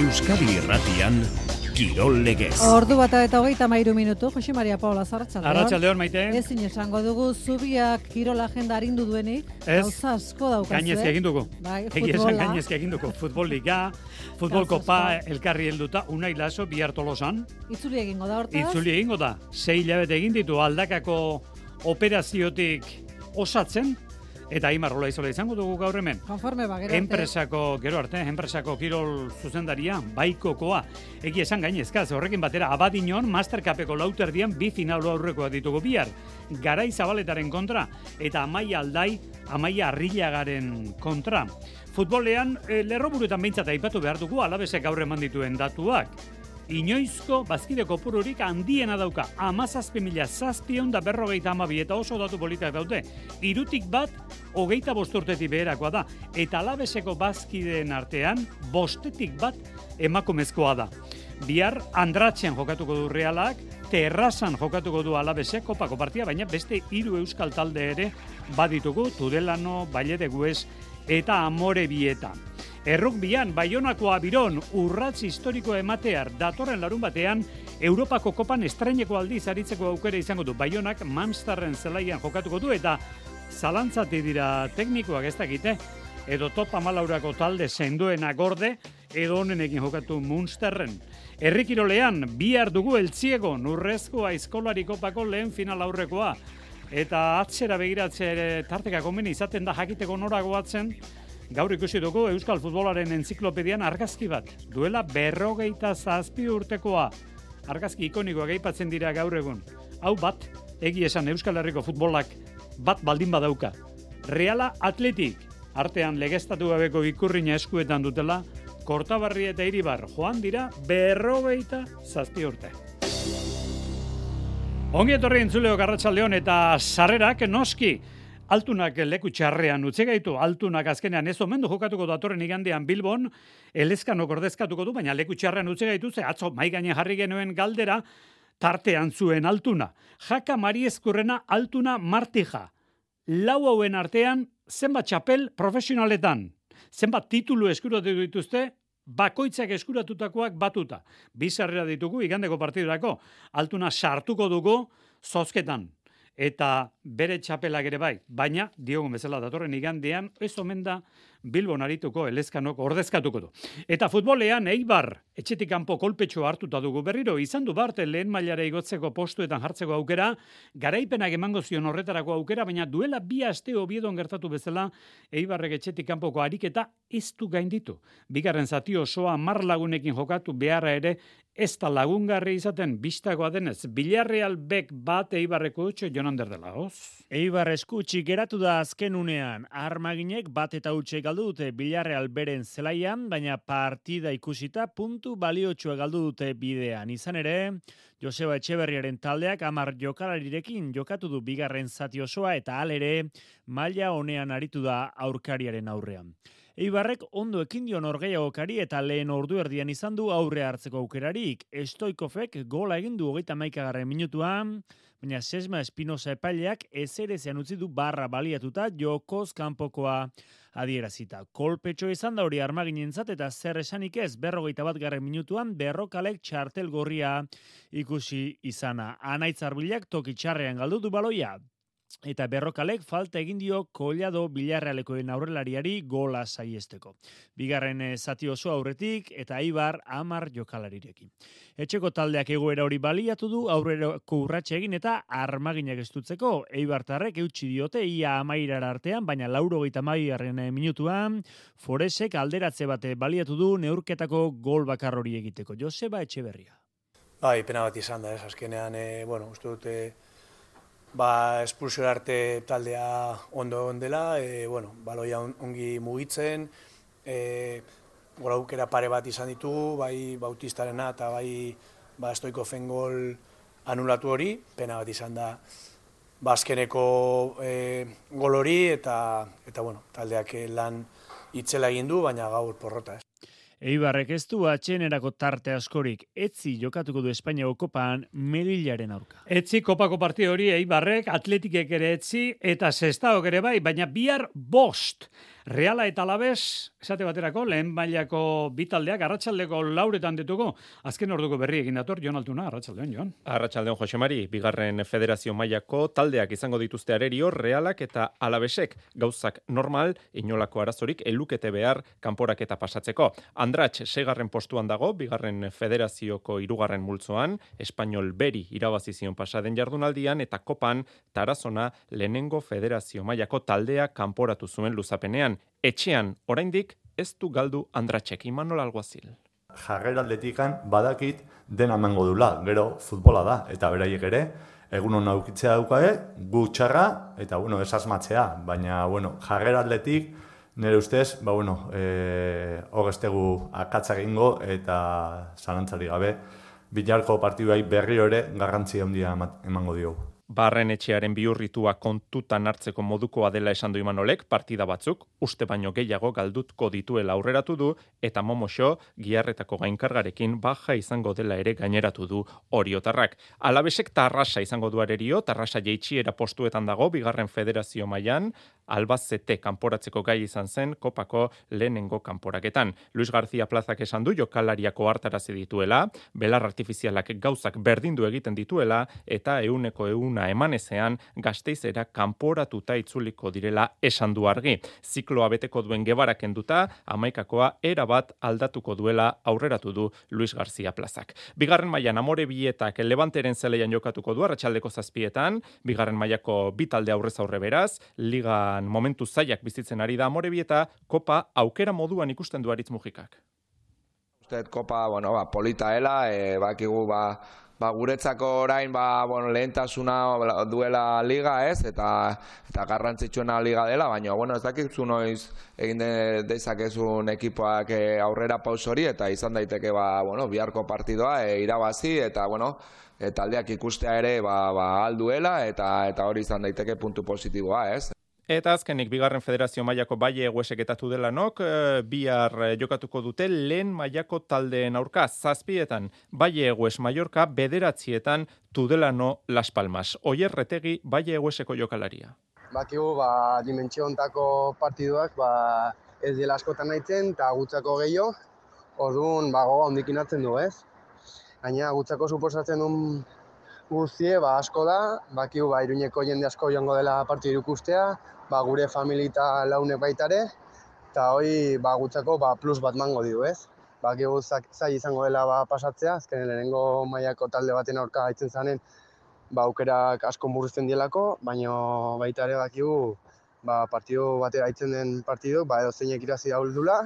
Euskadi Irratian Kirol Legez. Ordu bata eta hogeita mairu minutu, Jose Maria Paula Zarratxaldeon. Arratxaldeon, maite. Ezin esango dugu, zubiak kirol agenda arindu duenik. Ez. Gauza asko daukaz, Gainezki egin dugu. Bai, futbola. gainezki egin dugu. Futbol liga, futbol kopa, elkarri helduta, unai laso, bihar tolosan. Itzuli egingo da hortaz. Itzuli egingo da. Sei hilabete egin ditu aldakako operaziotik osatzen. Eta Aimar Rola izola izango dugu gaur hemen. Konforme ba, gero. Enpresako, gero arte, enpresako kirol zuzendaria, baikokoa. Egi esan gainezka, horrekin batera, abadinon, Mastercapeko lauterdian bi final aurrekoa ditugu bihar. Garai zabaletaren kontra, eta amaia aldai, amaia arrilagaren kontra. Futbolean, e, lerroburuetan behintzat aipatu behar dugu, alabesek gaur eman dituen datuak. Inoizko bazkide kopururik handiena dauka, amazazpi mila zazpion da berrogeita amabi eta oso datu politak daude. Irutik bat, hogeita bosturtetik beherakoa da. Eta alabeseko bazkideen artean, bostetik bat emakumezkoa da. Bihar Andratxean jokatuko du realak, terrazan jokatuko du alabesek kopako partia, baina beste hiru euskal talde ere baditugu, Tudelano, Baile de Guez eta Amore Bieta. Errukbian, Baionako Abiron, urratz historiko ematear, datorren larun batean, Europako kopan estraineko aldiz aritzeko aukera izango du. Baionak Mamstarren zelaian jokatuko du eta zalantzati dira teknikoak ez dakite, edo top amalaurako talde sendoena gorde, edo honenekin jokatu Munsterren. Herrikirolean, bihar dugu eltziego, nurrezkoa aizkolari kopako lehen final aurrekoa. Eta atzera begiratze tarteka komeni izaten da jakiteko norago atzen, Gaur ikusi dugu Euskal Futbolaren enziklopedian argazki bat. Duela berrogeita zazpi urtekoa. Argazki ikonikoak aipatzen dira gaur egun. Hau bat, egi esan Euskal Herriko futbolak bat baldin badauka. Reala Atletik, artean legeztatu gabeko ikurrina eskuetan dutela, Kortabarri eta Iribar joan dira berrogeita zazpi urte. Ongi etorri entzuleo garratxaldeon eta sarrerak noski. Altunak leku txarrean utzi gaitu, altunak azkenean ez omendu jokatuko datorren igandean Bilbon, elezkano ordezkatuko du, baina leku txarrean utzi gaitu, ze atzo mai gainen jarri genuen galdera, tartean zuen altuna. Jaka Mari Eskurrena altuna martija. Lau hauen artean, zenbat txapel profesionaletan. Zenbat titulu eskuratu dituzte, bakoitzak eskuratutakoak batuta. Bizarrera ditugu igandeko partidurako. Altuna sartuko dugu zozketan eta bere txapelak ere bai, baina diogun bezala datorren igandean ez omen da Bilbon arituko elezkanok ordezkatuko du. Eta futbolean Eibar etxetik kanpo kolpetxo hartuta dugu berriro izan du barte lehen mailara igotzeko postuetan jartzeko aukera, garaipenak emango zion horretarako aukera, baina duela bi aste obiedon gertatu bezala Eibarrek etxetik kanpoko ariketa ez du gainditu. Bigarren zati osoa mar lagunekin jokatu beharra ere ez da lagungarri izaten bistakoa denez. Bilarreal bek bat Eibarreko utxo jonander dela, hoz? Eibar eskutsi geratu da azken unean, armaginek bat eta utxe galdu dute Bilarreal beren zelaian, baina partida ikusita puntu baliotsua galdu dute bidean. Izan ere, Joseba Etxeberriaren taldeak amar jokalarirekin jokatu du bigarren zati osoa eta alere maila honean aritu da aurkariaren aurrean. Eibarrek ondo ekin dio norgeiagokari eta lehen ordu erdian izan du aurre hartzeko aukerarik. Estoikofek gola egin du hogeita maikagarren minutuan, baina Sesma Espinosa epaileak ezerezean utzi du barra baliatuta jokoz kanpokoa adierazita. Kolpetxo izan da hori armaginentzat eta zer esanik ez berrogeita bat garren minutuan berrokalek txartel gorria ikusi izana. Anaitz arbilak toki txarrean galdu du baloia. Eta berrokalek falta egin dio kollado bilarrealekoen aurrelariari gola saiesteko. Bigarren eh, zati oso aurretik eta Ibar amar jokalarirekin. Etxeko taldeak egoera hori baliatu du aurrerako urratxe egin eta armaginak estutzeko. Eibartarrek eutxi diote ia amairara artean, baina lauro gaita minutuan, Foresek alderatze bate baliatu du neurketako gol bakar hori egiteko. Joseba Etxeberria. Bai, pena bat izan da, ez, azkenean, e, bueno, uste dute, ba, espulsio arte taldea ondo egon dela, e, bueno, baloia on- ongi mugitzen, e, gol aukera pare bat izan ditugu, bai Bautistarena eta bai ba, Stoiko gol anulatu hori, pena bat izan da, ba, azkeneko e, gol hori eta, eta bueno, taldeak lan itzela egin du, baina gaur porrota, ez. Eibarrek ez du atxenerako tarte askorik, etzi jokatuko du Espainiako kopan Melillaren aurka. Etzi kopako parti hori Eibarrek, atletikek ere etzi, eta sestaok ere bai, baina bihar bost. Reala eta Labez, esate baterako, lehen mailako bitaldeak, arratsaldeko lauretan dituko, azken orduko berri egin dator, Jon Altuna, arratsaldeon Jon. Arratsaldeon Jose Mari, bigarren federazio mailako taldeak izango dituzte arerio, Realak eta Alabesek, gauzak normal, inolako arazorik, elukete behar kanporak eta pasatzeko. Andratx, segarren postuan dago, bigarren federazioko irugarren multzoan, Espainol Beri irabazizion pasaden jardunaldian, eta kopan, tarazona, lehenengo federazio mailako taldea kanporatu zuen luzapenean etxean oraindik ez du galdu Andratxek Imanol Alguazil. Jarreraldetikan badakit dena emango dula, gero futbola da eta beraiek ere egun hon aukitzea daukae, gu txarra eta bueno, esasmatzea, baina bueno, jarreraldetik nire ustez, ba bueno, eh hogestegu akatzak egingo eta zalantzari gabe bilarko partiduai berri ere garrantzia handia emango diogu. Barren etxearen biurritua kontutan hartzeko modukoa dela esan du Imanolek, partida batzuk, uste baino gehiago galdutko dituela aurreratu du, eta momoxo, giarretako gainkargarekin baja izango dela ere gaineratu du oriotarrak. Alabesek tarrasa izango du arerio, tarrasa jeitxiera postuetan dago, bigarren federazio mailan albazete kanporatzeko gai izan zen, kopako lehenengo kanporaketan. Luis García Plazak esan du, jokalariako hartarazi dituela, belar artifizialak gauzak berdindu egiten dituela, eta euneko euna eman emanezean gazteizera kanporatuta itzuliko direla esan du argi. Zikloa beteko duen gebarak enduta, amaikakoa erabat aldatuko duela aurreratu du Luis García Plazak. Bigarren mailan amore bietak levanteren zeleian jokatuko du, arratsaldeko zazpietan, bigarren mailako bitalde aurrez aurre beraz, ligan momentu zaiak bizitzen ari da amore bieta, kopa aukera moduan ikusten du aritz mugikak. Usted kopa, bueno, ba, polita ela, e, bakigu, ba, ba, guretzako orain ba, bueno, lehentasuna duela liga ez, eta, eta garrantzitsuena liga dela, baina bueno, ez dakit zu noiz egin de, dezakezun ekipoak eh, aurrera paus hori, eta izan daiteke ba, bueno, biharko partidoa e, irabazi, eta bueno, eta aldeak ikustea ere ba, ba, alduela, eta, eta hori izan daiteke puntu positiboa ez. Eta azkenik bigarren federazio mailako baie egueseketatu dela nok, e, bihar e, jokatuko dute lehen mailako taldeen aurka zazpietan baie egues Mallorca bederatzietan tudelano Las Palmas. Oier retegi baie egueseko jokalaria. Bakigu, ba, dimentsio ontako partiduak, ba, ez dela askotan nahitzen, eta gutzako gehiago, orduan, ba, goga hartzen du, ez? Gaina, gutzako suposatzen duen guztie, ba, asko da, bakigu, ba, iruñeko jende asko joango dela partidu ikustea, ba, gure familita laune baitare, eta hoi ba, gutzako ba, plus bat mango dio, ez? Ba, zai izango dela ba, pasatzea, azken lehenengo mailako talde baten aurka gaitzen zanen, ba, aukerak asko murrizten dielako, baina baita ere bakigu ba, partido batera aitzen den partido, ba, edo zeinek irazi dula,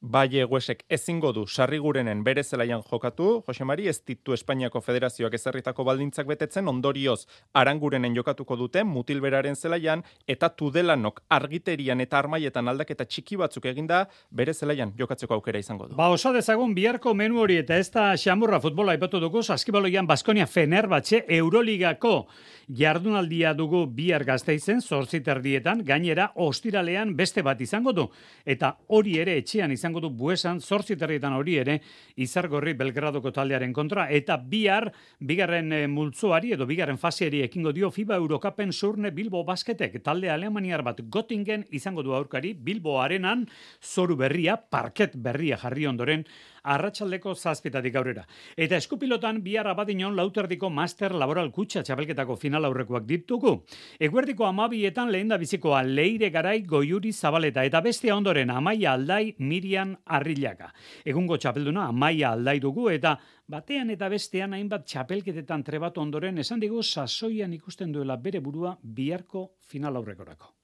Bai eguesek ezingo du sarrigurenen bere zelaian jokatu, Jose Mari ez ditu Espainiako Federazioak ezerritako baldintzak betetzen ondorioz arangurenen jokatuko dute mutilberaren zelaian eta tudelanok argiterian eta armaietan aldaketa txiki batzuk eginda bere zelaian jokatzeko aukera izango du. Ba osa dezagun biharko menu hori eta ez da xamurra futbola ipatu dugu, saskibaloian Baskonia Fenerbahce Euroligako jardunaldia dugu bihar gazteizen, zortziterdietan, gainera ostiralean beste bat izango du. Eta hori ere etxean izango izango du buesan zortziterrietan hori ere izargorri Belgradoko taldearen kontra eta bihar bigarren e, multzoari edo bigarren faseari ekingo dio FIBA Eurokapen surne Bilbo basketek. Talde alemaniar bat Gotingen izango du aurkari Bilbo arenan zoru berria, parket berria jarri ondoren arratsaldeko zazpitatik aurrera. Eta eskupilotan bihar abadinon lauterdiko master laboral kutsa txapelketako final aurrekoak ditugu. Eguerdiko amabietan lehen da bizikoa leire garai goiuri zabaleta eta beste ondoren amaia aldai mirian arrilaga. Egungo txapelduna amaia aldai dugu eta batean eta bestean hainbat txapelketetan trebatu ondoren esan digu sasoian ikusten duela bere burua biharko final aurrekorako.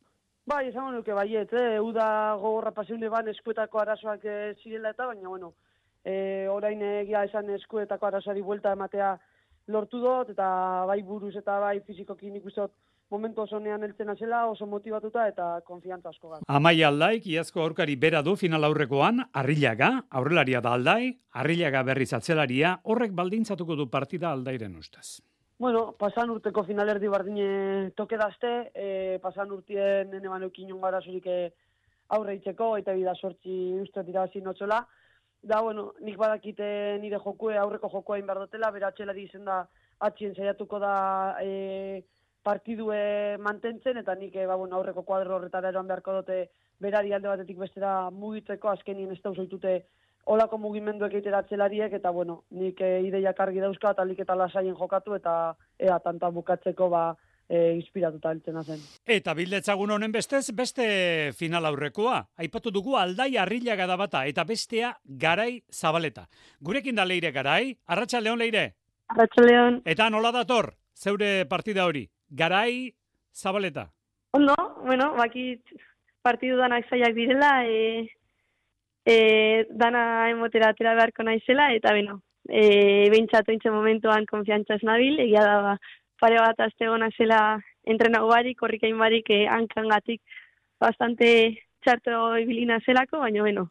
Bai, esango nuke baiet, eh? uda gogorra pasiune ban eskuetako arazoak eh, zirela eta, baina, bueno, e, orain egia esan eskuetako arazari buelta ematea lortu dut, eta bai buruz eta bai fizikoki nik uste momentu oso nean eltzen azela, oso motivatuta eta konfiantza asko gara. Amai aldaik, iazko aurkari bera du final aurrekoan, arrilaga, aurrelaria da aldai, arrilaga berriz atzelaria, horrek baldintzatuko du partida aldairen ustez. Bueno, pasan urteko finalerdi bardine toke dazte, e, pasan urtien nene banukin gara zurik e, aurre itxeko, eta bida sortzi uste dira notzola, da, bueno, nik badakite nire jokue, aurreko jokua inbar dutela, bera atxelari izen da, atxien saiatuko da e, partidue mantentzen, eta nik, e, ba, bueno, aurreko kuadro horretara eroan beharko dute berari alde batetik bestera mugitzeko, azkenien ez da usaitute olako mugimenduek egitera atxelariek, eta, bueno, nik e, ideiak argi dauzka, eta lik eta lasaien jokatu, eta ea, tanta bukatzeko, ba, e, inspiratuta eltzena zen. Eta bildetzagun honen bestez, beste final aurrekoa. Aipatu dugu aldai arrilaga da bata, eta bestea garai zabaleta. Gurekin da leire garai, arratsa leon leire? Arratsa leon. Eta nola dator, zeure partida hori? Garai zabaleta. Ondo, bueno, baki partidu danak zaiak direla, e, e, dana emotera atera beharko naizela, eta beno, e, behintzatu momentuan konfiantzaz nabil, egia da, ba, pare bat azte gona zela entrenau barik, korrikain barik, eh, hankan gatik bastante txarto ibilina zelako, baina, bueno,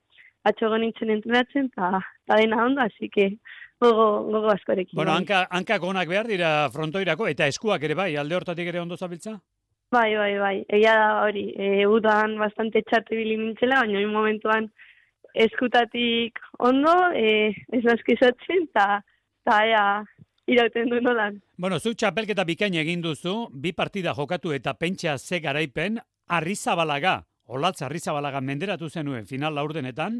atxo nintzen entrenatzen, eta dena ondo, así que gogo, gogo askorekin. Bueno, hanka, hanka gonak behar dira frontoirako, eta eskuak ere bai, alde hortatik ere ondo zabiltza? Bai, bai, bai, egia da hori, e, udan bastante txarto ibilin nintzela, baina in momentuan eskutatik ondo, e, ez naskizatzen, eta ea, irauten du nolan. Bueno, zu txapelketa bikain egin duzu, bi partida jokatu eta pentsa ze garaipen, arrizabalaga, olatz arrizabalaga menderatu zenuen final laurdenetan,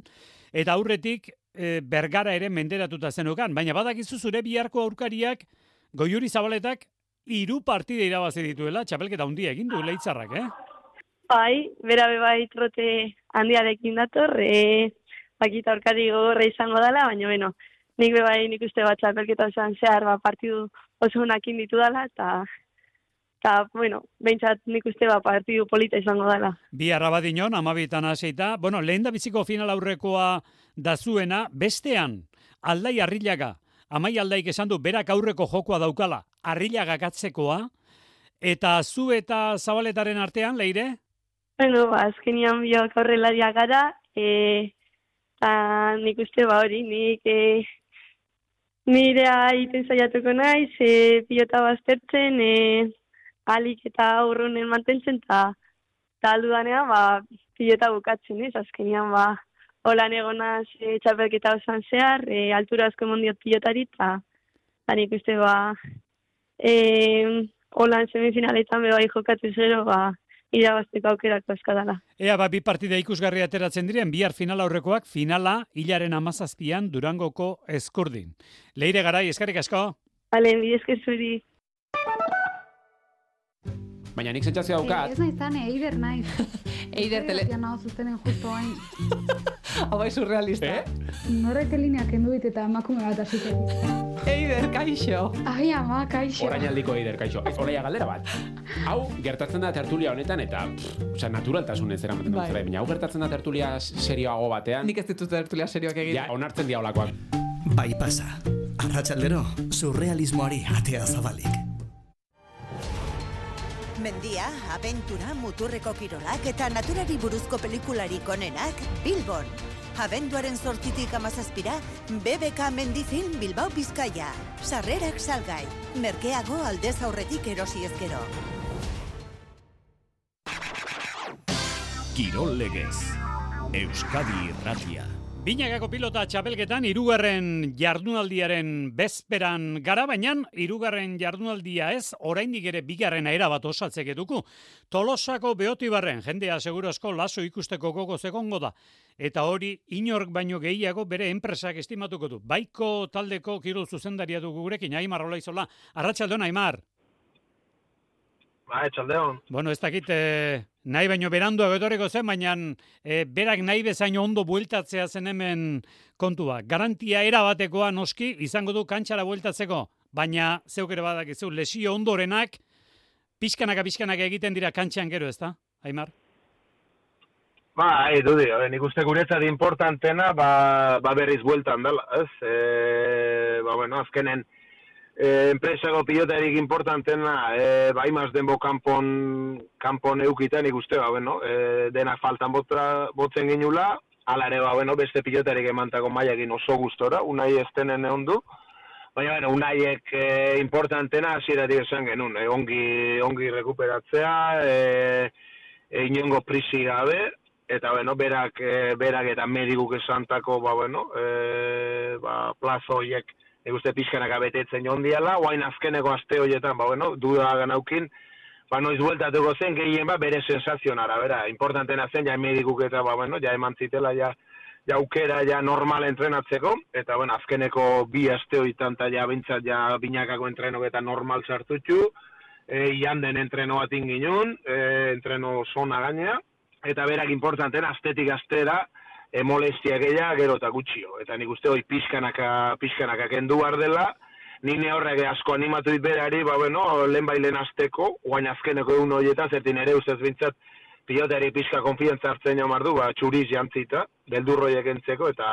eta aurretik e, bergara ere menderatuta zenukan, baina badakizu zure biharko aurkariak, goiuri zabaletak, hiru partide irabazi dituela, txapelketa handia egin du leitzarrak, eh? Bai, bera bai trote handiarekin dator, e, bakita aurkari gogorra izango dela, baina bueno, nik bai nik uste bat txapelketa osan zehar ba, partidu oso honakin ditu dela, eta eta, bueno, behintzat nik uste bat partidu polita izango dela. Bi arrabadinon, amabitan aseita, bueno, lehen da biziko final aurrekoa da zuena, bestean, aldai arrilaga, amai aldaik esan du, berak aurreko jokoa daukala, arrilaga gatzekoa, eta zu eta zabaletaren artean, leire? Bueno, ba, azkenian biok aurrelaria gara, e, eta nik uste ba hori, nik e, Nirea iten saiatuko naiz, e, pilota baztertzen, e, alik eta aurrunen mantentzen, eta taldudanean, ba, pilota bukatzen, ez, azkenian, ba, holan egonaz e, txapelketa osan zehar, e, altura asko mondiot pilotari, eta nik uste, ba, e, holan semifinaletan bebai jokatu zero, ba, irabazteko aukerako eskadala. Ea, ba, bi partida ikusgarri ateratzen diren, bihar final aurrekoak, finala, hilaren amazazpian, durangoko eskurdin. Leire garai, eskarik asko? Bale, bi zuri. Baina nik sentzazio daukat. Ez nahi zane, eider naiz. eider tele... Ja naho zuztenen justo hain. Hau bai surrealista. Eh? Norrek elineak kendu dit eta emakume bat asik Eider, kaixo. Ai, ama, kaixo. Horain aldiko eider, kaixo. Ez olaia galdera bat. Hau, gertatzen da tertulia honetan eta, osea, naturaltasun ez zera maten bai. Baina hau gertatzen da tertulia serioago batean. Nik ez ditut tertulia serioak egin. Ja, onartzen dia olakoak. Bai pasa. Arratxaldero, surrealismoari atea zabalik. Mendia, abentura, muturreko kirolak eta naturari buruzko pelikularik onenak Bilbon. Abenduaren sortitik amazazpira, BBK Mendifilm Bilbao Bizkaia. Sarrerak salgai, merkeago aldez aurretik erosi ezkero. Kirol legez, Euskadi Irratia. Binagako pilota txapelketan irugarren jardunaldiaren bezperan gara, baina irugarren jardunaldia ez, oraindik ere bigarrena era bat osatzek eduku. Tolosako beotibarren, jendea segurasko laso ikusteko gogo zegongo da. Eta hori, inork baino gehiago bere enpresak estimatuko du. Baiko taldeko kirol zuzendaria dugu gurekin, Aimar Olaizola. Arratxaldeon, Aimar. Ba, etxaldeon. Bueno, ez dakit, eh, nahi baino berandu etorriko zen, baina eh, berak nahi bezaino ondo bueltatzea zen hemen kontua. Garantia erabatekoa noski, izango du kantxara bueltatzeko, baina zeuk ere badakizu, lesio ondorenak, pixkanaka pixkanak egiten dira kantxean gero, ez da, Aimar? Ba, hai, dudi, nik uste guretzat importantena, ba, ba berriz bueltan dela, ez? E, ba, bueno, azkenen, eh, enpresako pilotarik importantena, eh, bai maz denbo kanpon, kanpon eukiten ikuste, ba, bueno, eh, denak faltan botra, botzen ginula, ala ere, ba, bueno, beste pilotarik emantako maiakin oso gustora, unai estenen egon du, Baina, bueno, unaiek eh, importantena hasieratik esan genuen, eh, ongi, ongi rekuperatzea, eh, eh, inongo prisi gabe, eta bueno, berak, e, berak eta medikuk esantako, ba, bueno, e, ba, plazo horiek, nik uste pixkanak abetetzen joan diala, oain azkeneko aste horietan, ba, bueno, duda ganaukin, ba, noiz bueltatuko zen, gehien ba, bere sensazionara, bera, importantena zen, ja medikuk eta, ba, bueno, ja eman zitela, ja, ja aukera ja normal entrenatzeko, eta bueno, azkeneko bi aste horietan, eta ja bintzat, ja binakako entreno eta normal sartutxu, e, ian den entreno bat inginun, e, entreno zona gainea, eta berak importanten, astetik astera, e, molestia gehiago, gero eta gutxio. Eta nik uste hoi pixkanaka, pixkanaka kendu behar dela, nine horrek asko animatu dit berari, ba bueno, lehen bailen azteko, guain azkeneko egun horietan, zertin ere ustez bintzat, pilotari pixka konfientza hartzen jo mardu, ba, txuriz jantzita, beldurroiek entzeko, eta,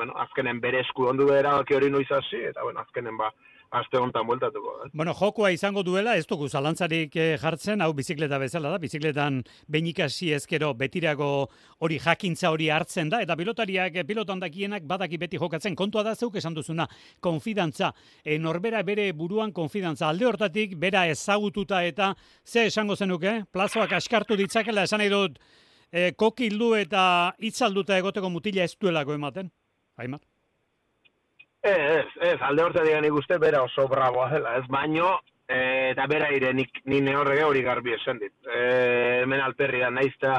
bueno, azkenen bere esku ondu behar hori noiz hasi, eta, bueno, azkenen ba, aste hontan bueltatuko. Eh? Bueno, jokoa izango duela, ez dugu zalantzarik eh, jartzen, hau bizikleta bezala da, bizikletan benikasi ezkero betirago hori jakintza hori hartzen da, eta pilotariak, eh, pilotan dakienak badaki beti jokatzen, kontua da zeuk esan duzuna, konfidantza, e, norbera bere buruan konfidantza, alde hortatik, bera ezagututa eta ze esango zenuke, plazoak askartu ditzakela, esan nahi dut, e, kokildu eta itzalduta egoteko mutila ez duelako ematen, Aimar? Ez, ez, alde horta digan ikuste bera oso braboa dela, ez? Baino, e, eta bera ire nik, nine horrege hori garbi esen dit. E, hemen alperri da, naiz eta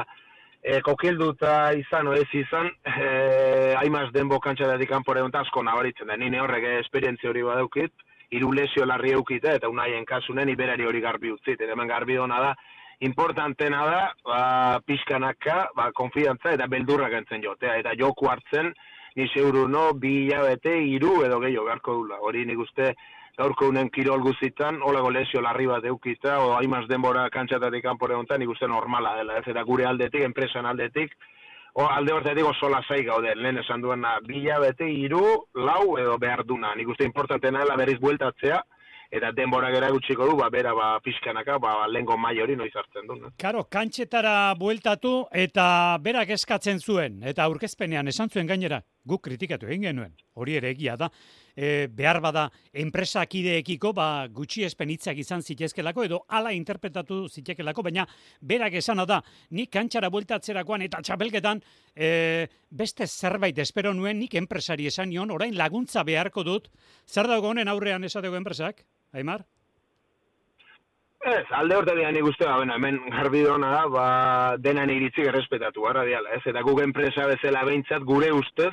e, kokilduta izan ez izan, e, haimaz denbo kantxa da dikan pore asko nabaritzen da, nine horrege esperientzia hori badaukit, hiru lesio larri eukite, eta unaien kasunen iberari hori garbi utzit, eta hemen garbi hona da, importantena da, ba, pixkanaka, ba, konfidantza eta beldurrak entzen jotea, eta joku hartzen, ni seguru no, bi hilabete, iru edo gehiago beharko dula. Hori nik uste gaurko unen kirol guzitan, olego lesio larri bat eukita, o haimaz denbora kantxatatik kanpore honetan, nik uste normala dela, ez eta gure aldetik, enpresan aldetik, o alde hortetik oso lasai gaude, lehen esan duena, bi hilabete, iru, lau edo behar duna. Nik uste importantena dela berriz bueltatzea, eta denbora gera gutxiko du, ba, bera ba, pixkanaka, ba, lengo mai hori noiz hartzen du. Ne? Karo, kantxetara bueltatu eta berak eskatzen zuen, eta aurkezpenean esan zuen gainera, guk kritikatu egin genuen, hori ere egia da, e, behar bada enpresakideekiko ba, gutxi espenitzak izan zitezkelako, edo ala interpretatu zitekelako, baina berak esana da, nik kantxara bueltatzerakoan eta txapelketan e, beste zerbait espero nuen nik enpresari esan nion, orain laguntza beharko dut, zer dago honen aurrean esateko enpresak? Aimar? Ez, alde horta dian nik uste, ba, hemen garbi dona da, ba, denan iritzik errespetatu, gara diala, ez? Eta guk enpresa bezala behintzat gure ustez,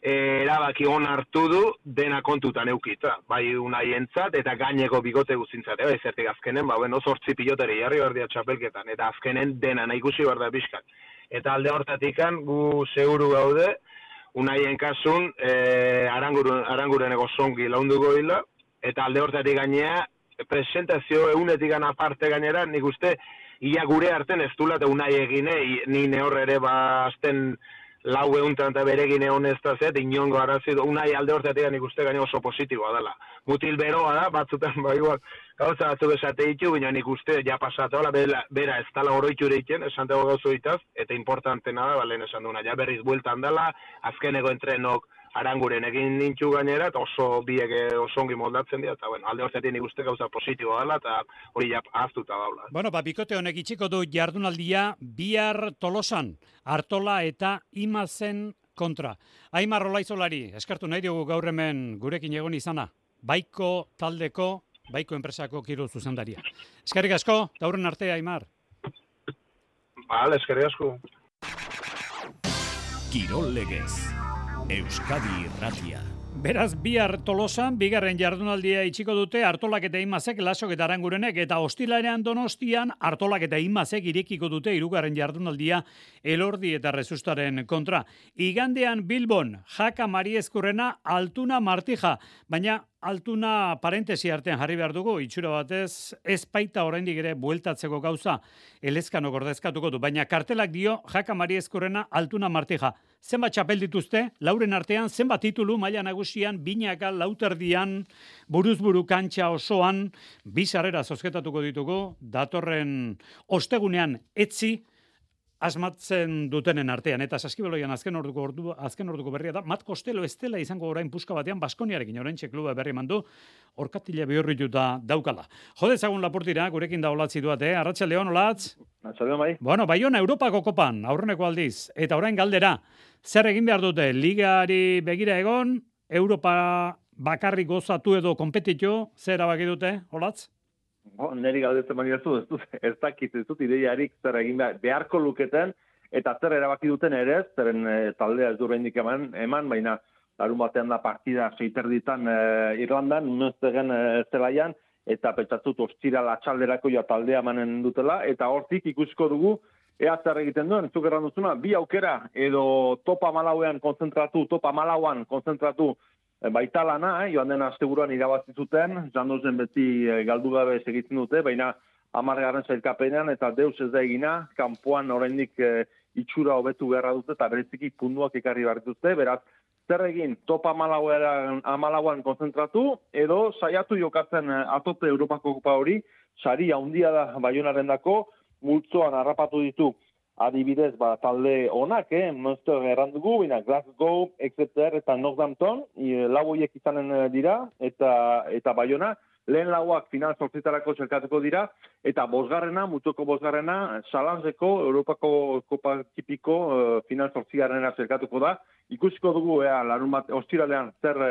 e, erabaki hon hartu du dena kontutan eukita, bai unai entzat, eta gaineko bigote guzintzat, bai, zertik azkenen, ba, bueno, zortzi pilotari jarri behar txapelketan, eta azkenen dena nahi ikusi behar da pixkat. Eta alde hortatikan, gu seguru gaude, unaien kasun, e, aranguren, aranguren zongi launduko hila, eta alde hortatik gainea, presentazio egunetik gana parte gainera, nik uste, ia gure arten ez dula eta unai egine, ni nehorre ere ba azten lau eguntan eta bere egine honesta zet, inongo arazi, unai alde hortatik nik uste gaine oso positiboa dela. Mutil beroa da, batzutan ba igual, gauza batzuk esate ditu, baina nik uste ja pasatu, bera, bera ez tala oroitu ereiten, esan dago gauzo itaz, eta importantena da, balen esan duna, ja berriz bueltan dela, azkeneko entrenok, aranguren egin nintxu gainera, eta oso biek oso ongi moldatzen dira, eta bueno, alde hortzetik nik uste gauza positiboa dela, eta hori ja ahaztuta daula. Bueno, ba, bikote honek itxiko du jardunaldia bihar tolosan, hartola eta imazen kontra. Aimar Rolaizolari, eskartu nahi dugu gaur hemen gurekin egon izana, baiko taldeko, baiko enpresako kirol zuzendaria. Eskerrik asko, dauren arte, Aimar. Bale, eskerrik asko. Kirol legez. Euskadi Irratia. Beraz, bihar tolosan, bigarren jardunaldia itxiko dute, hartolak eta imazek, lasok eta arangurenek, eta hostilarean donostian, hartolak eta imazek irekiko dute irugarren jardunaldia elordi eta rezustaren kontra. Igandean Bilbon, jaka mariezkurrena, altuna martija, baina altuna parentesi artean jarri behar dugu, itxura batez, ez baita oraindik ere bueltatzeko gauza, elezkano gordezkatuko du, baina kartelak dio, jaka mariezkurrena, altuna martija. Zenbat txapel dituzte, lauren artean, zenbat titulu, maila nagusian, binaka, lauterdian, buruzburu kantxa osoan, bizarrera zozketatuko ditugu, datorren ostegunean etzi, asmatzen dutenen artean, eta saskibaloian azken orduko, ordu, azken orduko berria da, Mat Kostelo ez dela izango orain puska batean Baskoniarekin, orain kluba berri mandu, orkatila bihurrituta daukala. Jode zagun lapurtira, gurekin da olatzi duat, eh? Arratxa Leon, olatz? Arratxa bai. Bueno, Baiona Europako kopan, aurreneko aldiz, eta orain galdera, zer egin behar dute, ligari begira egon, Europa bakarrik gozatu edo kompetitio, zer abaki dute, olatz? Bo, neri galdetzen ez dut, ez dakit, ez dut ideiarik zer egin behar, beharko luketen, eta zer erabaki duten ere, zeren e, taldea ez du eman, eman, baina larun batean da partida seiter ditan e, Irlandan, nuztegen e, zelaian, eta petxatzut ostira latxalderako ja taldea manen dutela, eta hortik ikusiko dugu, ea zer egiten duen, zuk erran duzuna, bi aukera, edo topa malauean konzentratu, topa malauan konzentratu, Eh, baita lana, eh, joan den asteburuan irabazi zuten, jandozen beti eh, galdu gabe segitzen dute, baina amargarren zailkapenean eta deus ez da egina, kanpoan oraindik eh, itxura hobetu beharra dute eta bereziki punduak ekarri behar dute, beraz, zer egin, top amalauan, amalauan konzentratu, edo saiatu jokatzen eh, atope Europako kopa hori, sari handia da baionaren dako, multzoan harrapatu ditu adibidez, ba, talde onak, eh? Monster errandugu, bina Glasgow, Exeter eta Northampton, e, lau horiek izanen eh, dira, eta eta baiona, lehen lauak final sortzitarako txerkatuko dira, eta bosgarrena, mutuko bosgarrena, salanzeko, Europako Kopa Tipiko uh, final sortzigarrena txerkatuko da, ikusiko dugu, ea, larun bat, ostiralean, zer,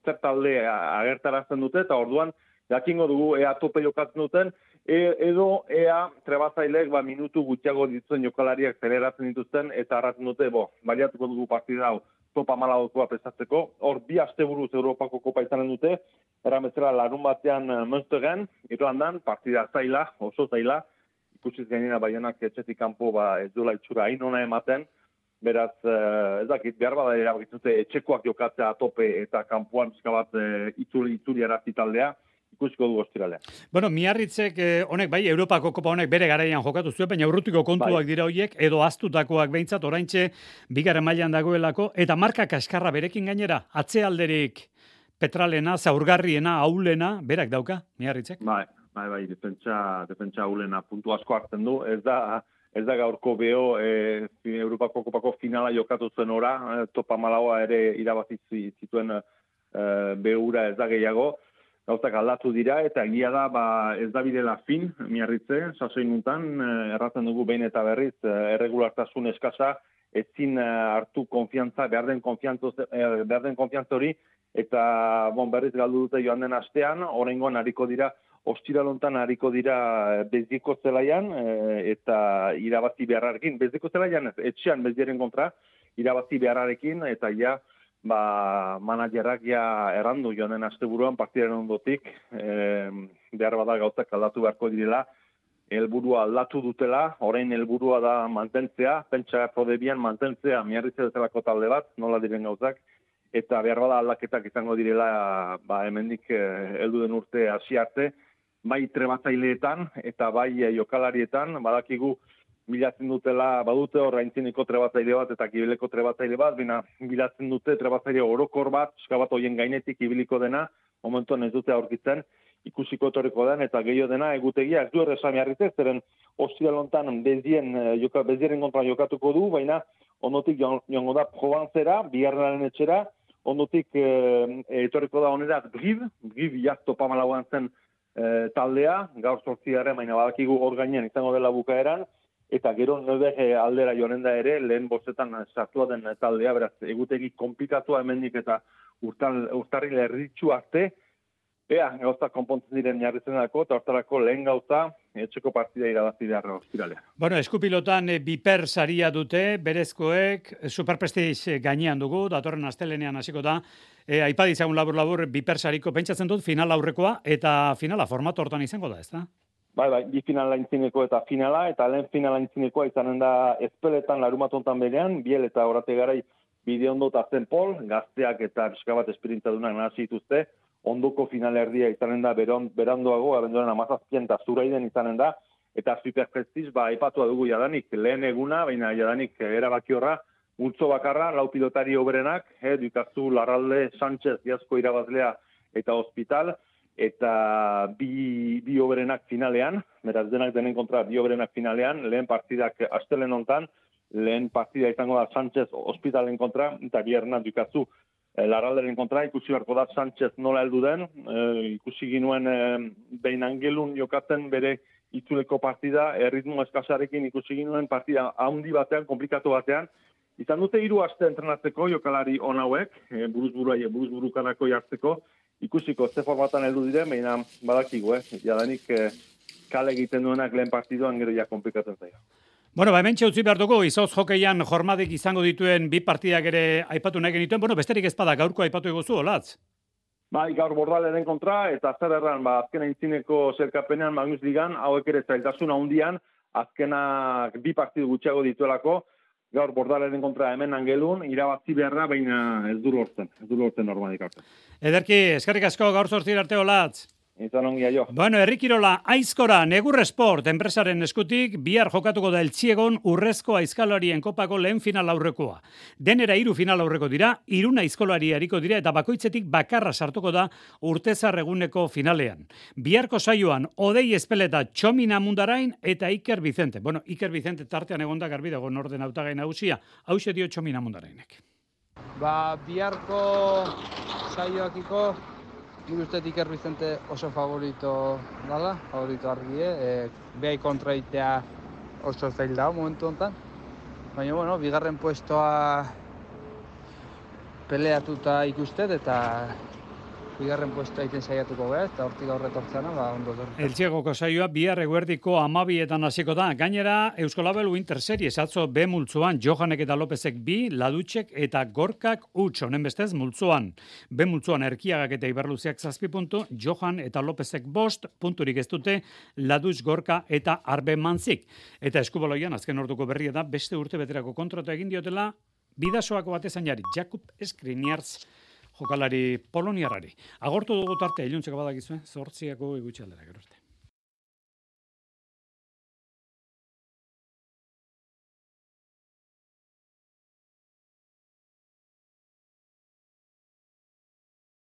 zer talde agertarazten dute, eta orduan, jakingo dugu, ea tope jokatzen duten, e, edo ea trebazailek ba, minutu gutxiago dituzten jokalariak zeleratzen dituzten eta arratzen dute, bo, baliatuko dugu partida hau topa malagokoa pesatzeko. Hor, bi aste buruz Europako kopa izanen dute, erametzera larun batean uh, Münsteren, Irlandan, partida zaila, oso zaila, ikusiz gainera baionak etxetik kanpo ba, ez duela itxura hain ematen, beraz, uh, ez dakit, behar bada erabakitzute etxekoak jokatzea tope eta kanpoan bat uh, itzuli, itzuli taldea, ikusiko du ostiralea. Bueno, miarritzek eh, honek bai Europako kopa honek bere garaian jokatu zuen, baina urrutiko kontuak bai. dira hoiek edo aztutakoak behintzat oraintxe bigarren mailan dagoelako eta marka kaskarra berekin gainera atzealderik petralena, zaurgarriena, aulena, berak dauka, miarritzek? Bai, bai, bai, defentsa, defentsa aulena puntu asko hartzen du, ez da, ez da gaurko beho e, Europako kopako finala jokatu zen ora, e, topa malagoa ere irabazi zituen e, beura ez da gehiago, gauzak aldatu dira eta egia da ba, ez da bidela fin miarritze, sasoin nuntan, eh, erratzen dugu behin eta berriz, eh, erregulartasun eskasa, ezin eh, hartu konfiantza, behar den konfiantza hori, eta bon, berriz galdu dute joan den astean, horrengoan hariko dira, ostiralontan hariko dira beziko zelaian, eta irabazi beharrarekin, beziko zelaian, etxean bezieren kontra, irabazi beharrarekin, eta ja, ba, manajerak ja errandu joanen asteburuan partidaren ondotik, e, behar bada gauzak aldatu beharko direla, helburua aldatu dutela, orain helburua da mantentzea, pentsa prodebian mantentzea, miarritze dut talde bat, nola diren gauzak, eta behar bada aldaketak izango direla, ba, hemendik eh, heldu den urte hasi arte, bai trebatzaileetan eta bai eh, jokalarietan, badakigu, bilatzen dutela, badute hor aintziniko trebatzaile bat eta kibileko trebatzaile bat, bina bilatzen dute trebatzaile orokor bat, eskabat hoien gainetik ibiliko dena, momentuan ez dute aurkitzen, ikusiko etoriko den, eta gehiago dena, egutegia, ez du errezami harritez, zeren lontan bezien, eh, joka, bezieren kontra jokatuko du, baina ondotik joango da Provenzera, bigarrenaren etxera, ondotik e, etoriko da honera Briv, Briv jazto pamalauan zen e, taldea, gaur sortziaren, baina badakigu hor gainean izango dela bukaeran, eta gero nebe aldera joanen da ere, lehen bostetan sartua den taldea, beraz, egutegi kompikatua hemendik eta urtar, urtarri lerritxu arte, ea, gauza konpontzen diren jarritzen dako, eta hortarako lehen gauza, etxeko partida irabazi behar ostiralea. Bueno, eskupilotan e, biper saria dute, berezkoek, superprestiz gainean dugu, datorren astelenean hasiko da, e, aipadizagun labur-labur biper sariko pentsatzen dut, final aurrekoa, eta finala format hortan izango da, ez da? Bai, bai, bi finala intzineko eta finala, eta lehen finala intzinekoa izanen da ezpeletan larumatontan berean, biel eta horate garai bide ondo zen pol, gazteak eta pixka bat espirintza dunak dituzte, ondoko final erdia izanen da beron, berandoago, abenduaren amazazpien eta zuraiden izanen da, eta superprestiz, ba, ipatu dugu jadanik, lehen eguna, baina jadanik erabaki horra, multzo bakarra, lau pilotari oberenak, eh, dukazu Larralde, Sánchez, Iazko irabazlea eta hospital, eta bi, bi oberenak finalean, beraz denak denen kontra bi oberenak finalean, lehen partidak astelen hontan, lehen partida izango da Sánchez ospitalen kontra, eta bi hernan dukatzu e, larralderen kontra, ikusi beharko da Sánchez nola heldu den, e, ikusi ginuen e, behin angelun jokatzen bere itzuleko partida, erritmo eskasarekin ikusi ginuen partida handi batean, komplikatu batean, Izan dute hiru aste entrenatzeko jokalari on hauek, e, buruzburua buruzburukanako jartzeko, ikusiko ze formatan heldu diren, baina badakigu, eh, jadanik eh, kale egiten duenak lehen partiduan gero ja komplikatzen zaio. Bueno, ba, hemen utzi behar dugu, izoz jokeian jormadik izango dituen bi partidak ere aipatu nahi genituen, bueno, besterik ezpada gaurko aipatu egozu, olatz? Bai, gaur bordaleren kontra, eta zer erran, ba, azkena intzineko zerkapenean Magnus Ligan, hauek ere zailtasuna hundian, azkenak bi partidu gutxiago dituelako, gaur bordalaren kontra hemen angelun, irabazi beharra, baina ez du lortzen, ez du lortzen normalik hartzen. Ederki, eskerrik asko gaur sortzir arte olatz. Izan ongia jo. Bueno, errikirola, aizkora, negur esport, enpresaren eskutik, bihar jokatuko da eltsiegon urrezko aizkalarien kopako lehen final aurrekoa. Denera hiru final aurreko dira, iruna aizkolari hariko dira eta bakoitzetik bakarra sartuko da urtezar eguneko finalean. Biharko saioan, odei espeleta txomina mundarain eta Iker Vicente. Bueno, Iker Vicente tartean egonda garbi dago norden autagai nagusia, hau dio txomina mundarainek. Ba, biharko saioakiko Nik uste Iker Vicente oso favorito dala, favorito argie, e, behai kontraitea oso zail da momentu honetan. Baina, bueno, bigarren puestoa peleatuta ikustet eta bigarren puesto egiten saiatuko gara, eta hortik aurretortzena, ba, ondo dut. El Txegoko saioa bihar eguerdiko amabietan hasiko da. Gainera, Euskolabel Winter Series atzo B multzuan Johanek eta Lopezek bi, Ladutxek eta Gorkak utx honen bestez multzuan. B multzuan erkiagak eta Iberluziak zazpi puntu, Johan eta Lopezek bost, punturik ez dute, Ladutx Gorka eta Arbe Manzik. Eta eskubaloian, azken orduko berria da, beste urte beterako kontratu egin diotela, bidasoako batezan jari, Jakub Eskriniartz, jokalari poloniarrari. Agortu dugu tarte, iluntzeko badakizue, zortziako egutxaldera, gero